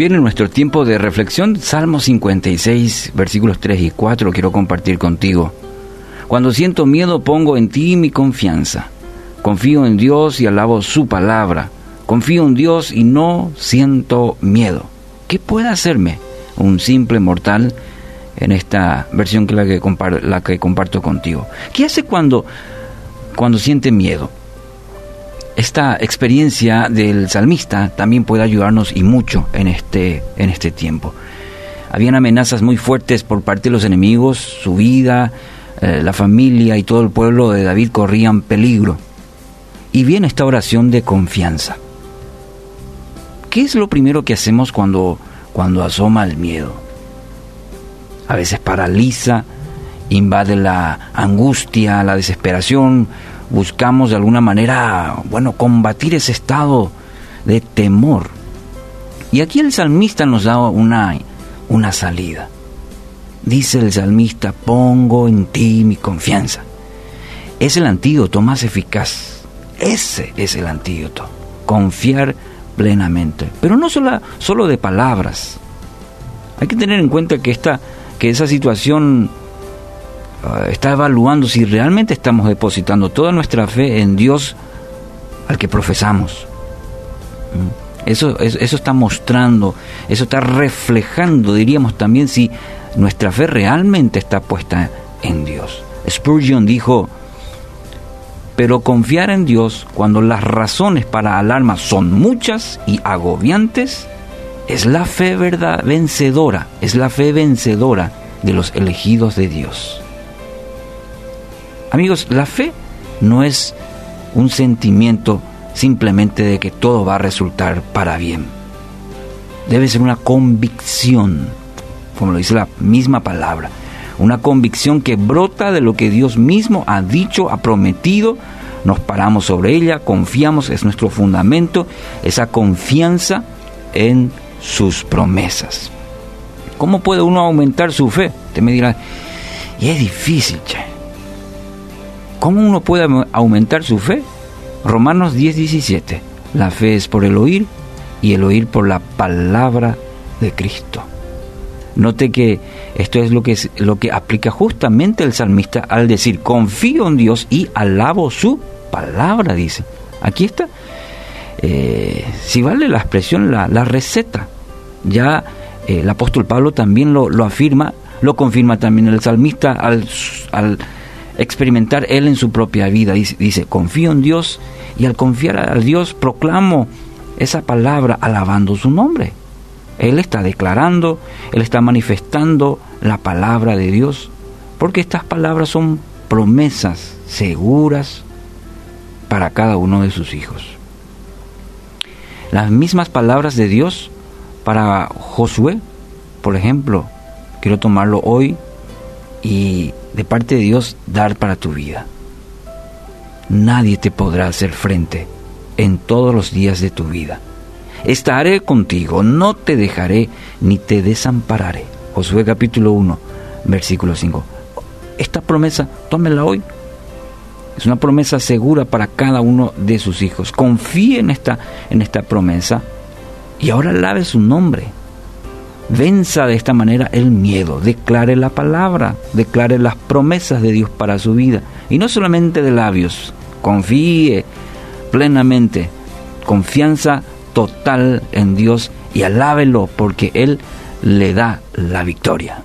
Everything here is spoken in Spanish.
Viene nuestro tiempo de reflexión, Salmo 56, versículos 3 y 4, quiero compartir contigo. Cuando siento miedo pongo en ti mi confianza. Confío en Dios y alabo su palabra. Confío en Dios y no siento miedo. ¿Qué puede hacerme un simple mortal en esta versión que la que, comparto, la que comparto contigo? ¿Qué hace cuando, cuando siente miedo? Esta experiencia del salmista también puede ayudarnos y mucho en este, en este tiempo. Habían amenazas muy fuertes por parte de los enemigos, su vida, eh, la familia y todo el pueblo de David corrían peligro. Y viene esta oración de confianza. ¿Qué es lo primero que hacemos cuando, cuando asoma el miedo? A veces paraliza, invade la angustia, la desesperación, buscamos de alguna manera, bueno, combatir ese estado de temor. Y aquí el salmista nos da una, una salida. Dice el salmista, pongo en ti mi confianza. Es el antídoto más eficaz. Ese es el antídoto. Confiar plenamente. Pero no solo, solo de palabras. Hay que tener en cuenta que, esta, que esa situación está evaluando si realmente estamos depositando toda nuestra fe en Dios al que profesamos. ¿Mm? Eso, eso, está mostrando, eso está reflejando, diríamos también, si nuestra fe realmente está puesta en Dios. Spurgeon dijo, pero confiar en Dios cuando las razones para alarma son muchas y agobiantes, es la fe verdad vencedora, es la fe vencedora de los elegidos de Dios. Amigos, la fe no es un sentimiento simplemente de que todo va a resultar para bien. Debe ser una convicción, como lo dice la misma palabra, una convicción que brota de lo que Dios mismo ha dicho, ha prometido, nos paramos sobre ella, confiamos, es nuestro fundamento, esa confianza en sus promesas. ¿Cómo puede uno aumentar su fe? Usted me dirá, y es difícil, che. ¿Cómo uno puede aumentar su fe? Romanos 10, 17. La fe es por el oír y el oír por la palabra de Cristo. Note que esto es lo que, es, lo que aplica justamente el salmista al decir, confío en Dios y alabo su palabra, dice. Aquí está. Eh, si vale la expresión, la, receta. Ya eh, el apóstol Pablo también lo, lo, afirma, lo confirma también el salmista al, al experimentar él en su propia vida. Dice, confío en Dios y al confiar a Dios proclamo esa palabra alabando su nombre. Él está declarando, él está manifestando la palabra de Dios, porque estas palabras son promesas seguras para cada uno de sus hijos. Las mismas palabras de Dios para Josué, por ejemplo, quiero tomarlo hoy y de parte de Dios dar para tu vida. Nadie te podrá hacer frente en todos los días de tu vida. Estaré contigo, no te dejaré ni te desampararé. Josué capítulo 1, versículo 5. Esta promesa, tómela hoy. Es una promesa segura para cada uno de sus hijos. Confíe en esta, en esta promesa y ahora lave su nombre Venza de esta manera el miedo, declare la palabra, declare las promesas de Dios para su vida. Y no solamente de labios, confíe plenamente, confianza total en Dios y alábelo porque Él le da la victoria.